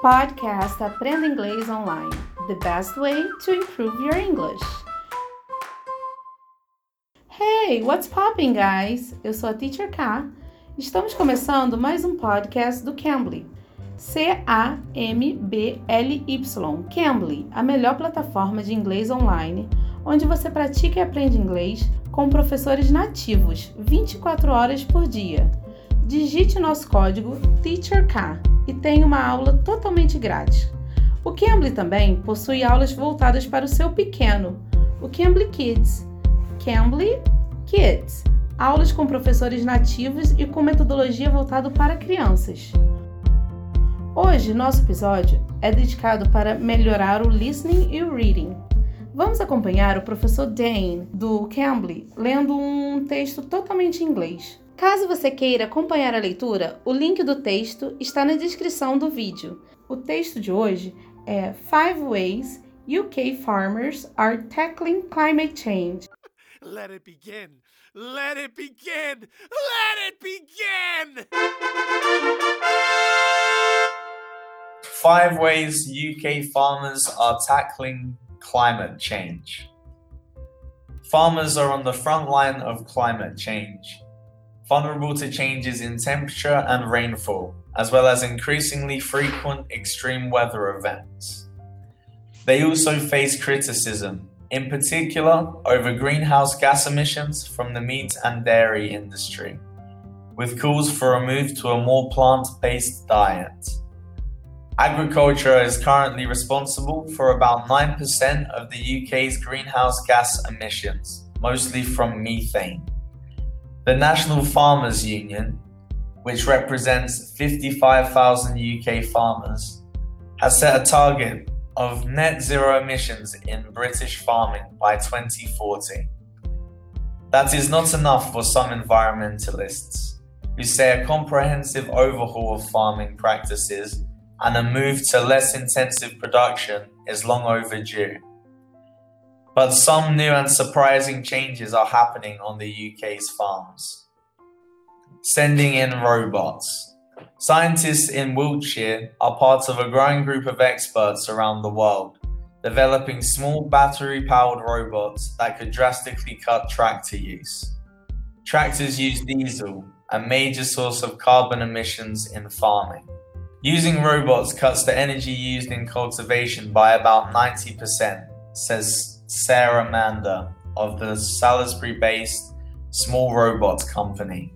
Podcast Aprenda Inglês Online The best way to improve your English. Hey, what's popping, guys? Eu sou a Teacher K. Estamos começando mais um podcast do Cambly. C-A-M-B-L-Y. Cambly, a melhor plataforma de inglês online, onde você pratica e aprende inglês com professores nativos 24 horas por dia. Digite nosso código TEACHERK e tenha uma aula totalmente grátis. O Cambly também possui aulas voltadas para o seu pequeno, o Cambly Kids. Cambly Kids, aulas com professores nativos e com metodologia voltada para crianças. Hoje, nosso episódio é dedicado para melhorar o listening e o reading. Vamos acompanhar o professor Dane, do Cambly, lendo um texto totalmente em inglês. Caso você queira acompanhar a leitura, o link do texto está na descrição do vídeo. O texto de hoje é Five Ways UK Farmers Are Tackling Climate Change. Let it begin! Let it begin! Let it begin! Five ways UK farmers are tackling climate change. Farmers are on the front line of climate change, vulnerable to changes in temperature and rainfall, as well as increasingly frequent extreme weather events. They also face criticism, in particular over greenhouse gas emissions from the meat and dairy industry, with calls for a move to a more plant based diet. Agriculture is currently responsible for about 9% of the UK's greenhouse gas emissions, mostly from methane. The National Farmers Union, which represents 55,000 UK farmers, has set a target of net zero emissions in British farming by 2040. That is not enough for some environmentalists, who say a comprehensive overhaul of farming practices and a move to less intensive production is long overdue. But some new and surprising changes are happening on the UK's farms. Sending in robots. Scientists in Wiltshire are part of a growing group of experts around the world, developing small battery powered robots that could drastically cut tractor use. Tractors use diesel, a major source of carbon emissions in farming. Using robots cuts the energy used in cultivation by about 90%, says Sarah Mander of the Salisbury based Small Robots Company.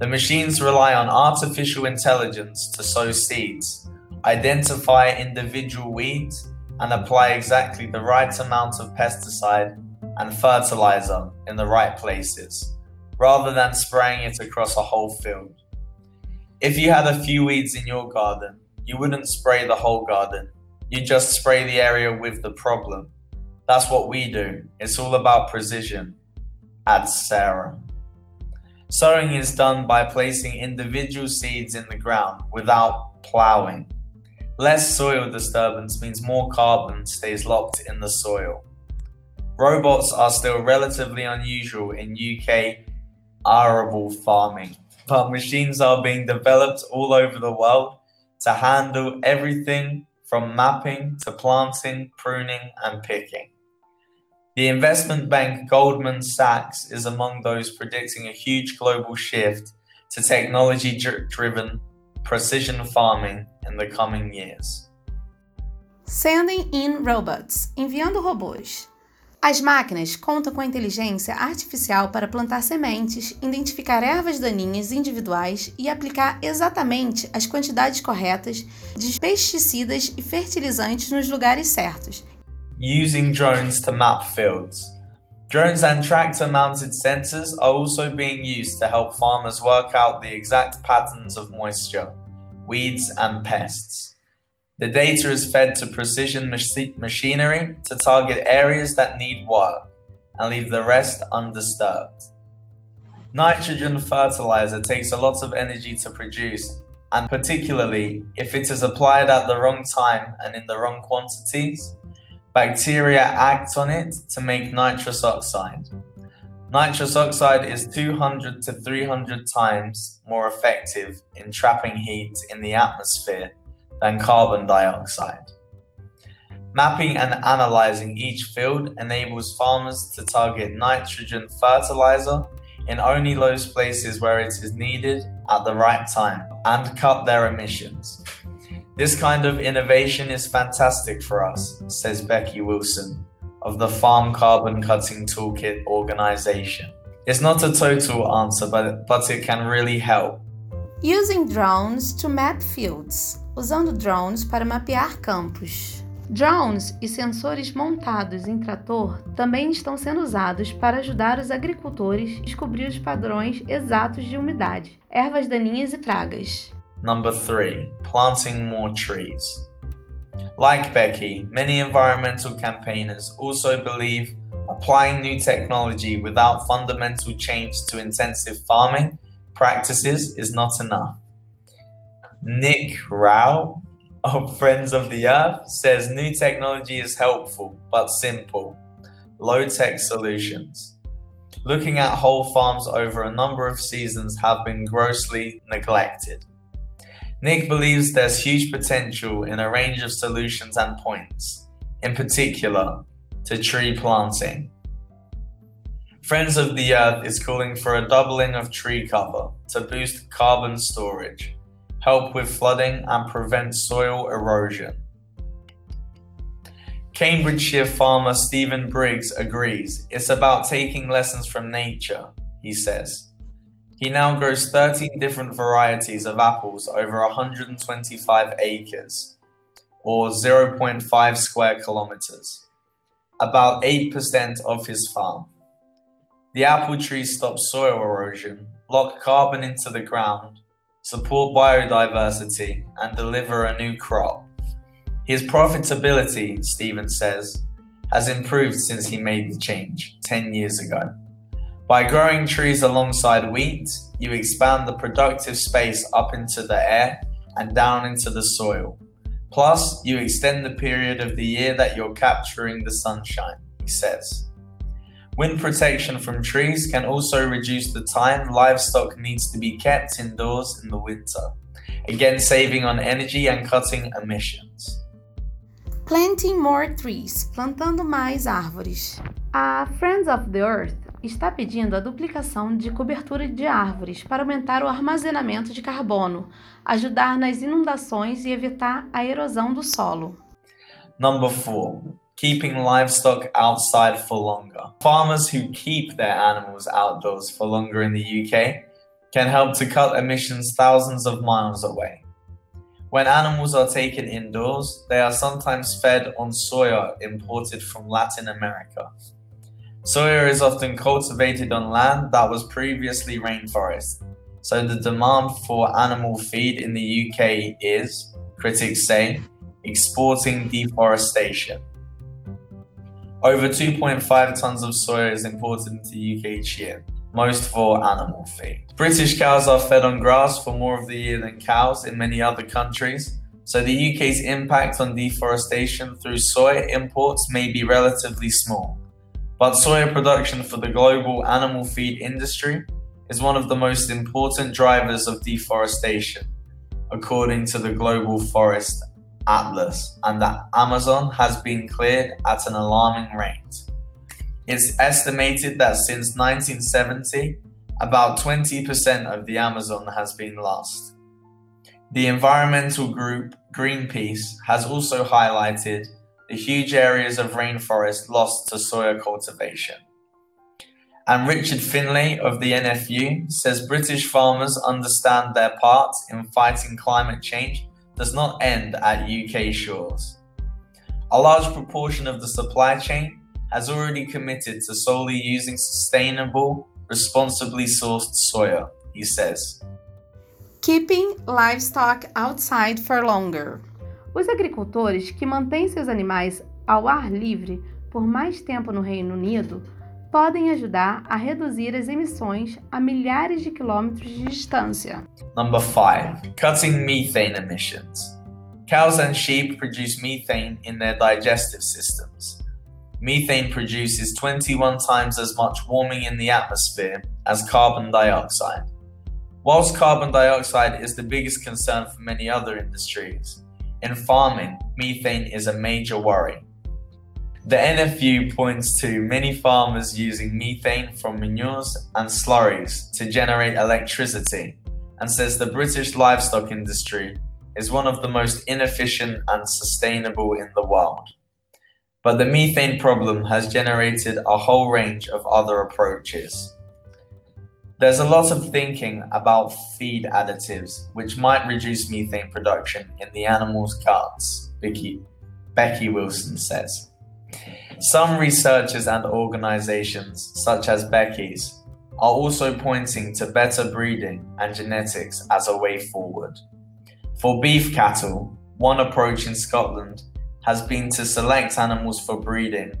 The machines rely on artificial intelligence to sow seeds, identify individual weeds, and apply exactly the right amount of pesticide and fertilizer in the right places, rather than spraying it across a whole field. If you had a few weeds in your garden, you wouldn't spray the whole garden. You just spray the area with the problem. That's what we do. It's all about precision, adds Sarah. Sowing is done by placing individual seeds in the ground without ploughing. Less soil disturbance means more carbon stays locked in the soil. Robots are still relatively unusual in UK arable farming but machines are being developed all over the world to handle everything from mapping to planting, pruning, and picking. The investment bank Goldman Sachs is among those predicting a huge global shift to technology driven precision farming in the coming years. Sending in robots enviando robôs. As máquinas contam com a inteligência artificial para plantar sementes, identificar ervas daninhas individuais e aplicar exatamente as quantidades corretas de pesticidas e fertilizantes nos lugares certos. Using drones to map fields. Drones and tractor mounted sensors are also being used to help farmers work out the exact patterns of moisture, weeds, and pests. The data is fed to precision mach- machinery to target areas that need work and leave the rest undisturbed. Nitrogen fertilizer takes a lot of energy to produce, and particularly if it is applied at the wrong time and in the wrong quantities, bacteria act on it to make nitrous oxide. Nitrous oxide is 200 to 300 times more effective in trapping heat in the atmosphere than carbon dioxide. Mapping and analyzing each field enables farmers to target nitrogen fertilizer in only those places where it is needed at the right time and cut their emissions. This kind of innovation is fantastic for us, says Becky Wilson of the Farm Carbon Cutting Toolkit organization. It's not a total answer, but, but it can really help. Using drones to map fields. Usando drones para mapear campos. Drones e sensores montados em trator também estão sendo usados para ajudar os agricultores a descobrir os padrões exatos de umidade, ervas daninhas e pragas. Number 3. Planting more trees. Like Becky, many environmental campaigners also believe applying new technology without fundamental change to intensive farming practices is not enough. Nick Rao of Friends of the Earth says new technology is helpful but simple, low tech solutions. Looking at whole farms over a number of seasons have been grossly neglected. Nick believes there's huge potential in a range of solutions and points, in particular to tree planting. Friends of the Earth is calling for a doubling of tree cover to boost carbon storage, help with flooding, and prevent soil erosion. Cambridgeshire farmer Stephen Briggs agrees it's about taking lessons from nature, he says. He now grows 13 different varieties of apples over 125 acres, or 0.5 square kilometers, about 8% of his farm. The apple trees stop soil erosion, lock carbon into the ground, support biodiversity, and deliver a new crop. His profitability, Stephen says, has improved since he made the change 10 years ago. By growing trees alongside wheat, you expand the productive space up into the air and down into the soil. Plus, you extend the period of the year that you're capturing the sunshine, he says. Wind protection from trees can also reduce the time livestock needs to be kept indoors in the winter, again saving on energy and cutting emissions. Planting more trees, plantando mais árvores. A Friends of the Earth está pedindo a duplicação de cobertura de árvores para aumentar o armazenamento de carbono, ajudar nas inundações e evitar a erosão do solo. Number 4 keeping livestock outside for longer. Farmers who keep their animals outdoors for longer in the UK can help to cut emissions thousands of miles away. When animals are taken indoors, they are sometimes fed on soya imported from Latin America. Soya is often cultivated on land that was previously rainforest, so the demand for animal feed in the UK is, critics say, exporting deforestation. Over 2.5 tons of soya is imported into the UK each year, most for animal feed. British cows are fed on grass for more of the year than cows in many other countries, so the UK's impact on deforestation through soya imports may be relatively small. But soya production for the global animal feed industry is one of the most important drivers of deforestation, according to the Global Forest Atlas, and the Amazon has been cleared at an alarming rate. It's estimated that since 1970, about 20% of the Amazon has been lost. The environmental group Greenpeace has also highlighted the huge areas of rainforest lost to soya cultivation. And Richard Findlay of the NFU says British farmers understand their part in fighting climate change does not end at UK shores. A large proportion of the supply chain has already committed to solely using sustainable, responsibly sourced soya, he says. Keeping livestock outside for longer. Os agricultores que mantêm seus animais ao ar livre por mais tempo no Reino Unido podem ajudar a reduzir as emissões a milhares de quilômetros de distância. Number 5. Cutting methane emissions. Cows and sheep produce methane in their digestive systems. Methane produces 21 times as much warming in the atmosphere as carbon dioxide. Whilst carbon dioxide is the biggest concern for many other industries, in farming, methane is a major worry. The NFU points to many farmers using methane from manures and slurries to generate electricity and says the British livestock industry is one of the most inefficient and sustainable in the world. But the methane problem has generated a whole range of other approaches. There's a lot of thinking about feed additives which might reduce methane production in the animals' guts, Becky, Becky Wilson says. Some researchers and organizations, such as Becky's, are also pointing to better breeding and genetics as a way forward. For beef cattle, one approach in Scotland has been to select animals for breeding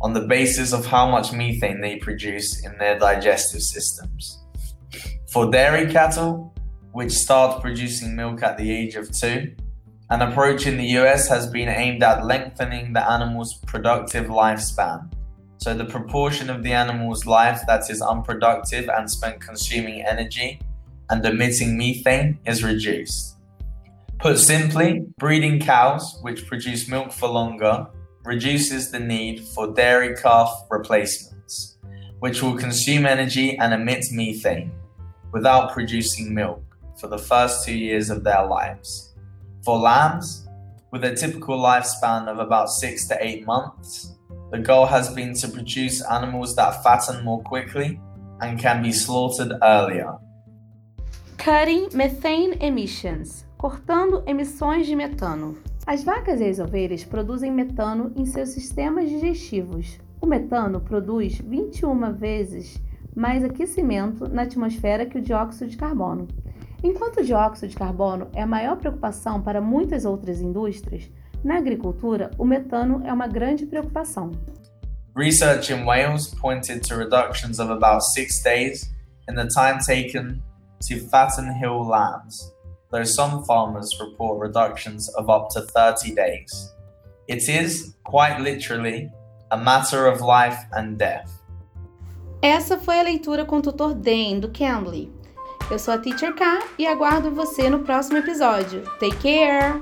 on the basis of how much methane they produce in their digestive systems. For dairy cattle, which start producing milk at the age of two, an approach in the US has been aimed at lengthening the animal's productive lifespan. So, the proportion of the animal's life that is unproductive and spent consuming energy and emitting methane is reduced. Put simply, breeding cows, which produce milk for longer, reduces the need for dairy calf replacements, which will consume energy and emit methane without producing milk for the first two years of their lives. For lambs, with a typical lifespan of about six to eight months, the goal has been to produce animals that fatten more quickly and can be slaughtered earlier. Cutting methane emissions cortando emissões de metano. As vacas e as ovelhas produzem metano em seus sistemas digestivos. O metano produz 21 vezes mais aquecimento na atmosfera que o dióxido de carbono. Enquanto o dióxido de carbono é a maior preocupação para muitas outras indústrias, na agricultura o metano é uma grande preocupação. Research in Wales pointed to reductions of about six days in the time taken to fatten hill lambs though some farmers report reductions of up to 30 days. It is, quite literally, a matter of life and death. Essa foi a leitura com o tutor Dan, do Cambly. Eu sou a Teacher K e aguardo você no próximo episódio. Take care!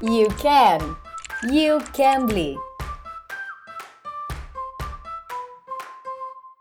You can! You Cambly!